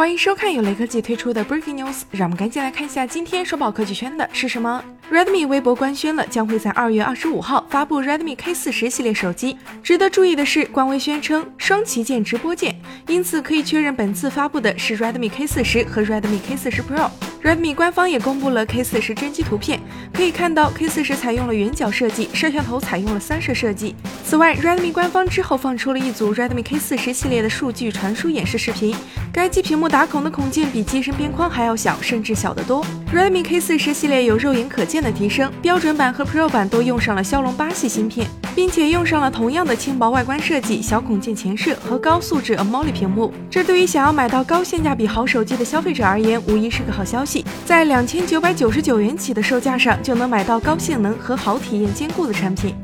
欢迎收看由雷科技推出的 Breaking News，让我们赶紧来看一下今天收宝科技圈的是什么。Redmi 微博官宣了，将会在二月二十五号发布 Redmi K 四十系列手机。值得注意的是，官微宣称双旗舰直播键，因此可以确认本次发布的是 Redmi K 四十和 Redmi K 四十 Pro。Redmi 官方也公布了 K 四十真机图片，可以看到 K 四十采用了圆角设计，摄像头采用了三摄设计。此外，Redmi 官方之后放出了一组 Redmi K 四十系列的数据传输演示视频，该机屏幕打孔的孔径比机身边框还要小，甚至小得多。Redmi K 四十系列有肉眼可见的提升，标准版和 Pro 版都用上了骁龙八系芯片，并且用上了同样的轻薄外观设计、小孔径前摄和高素质 AMOLED 屏幕。这对于想要买到高性价比好手机的消费者而言，无疑是个好消息。在两千九百九十九元起的售价上，就能买到高性能和好体验兼顾的产品。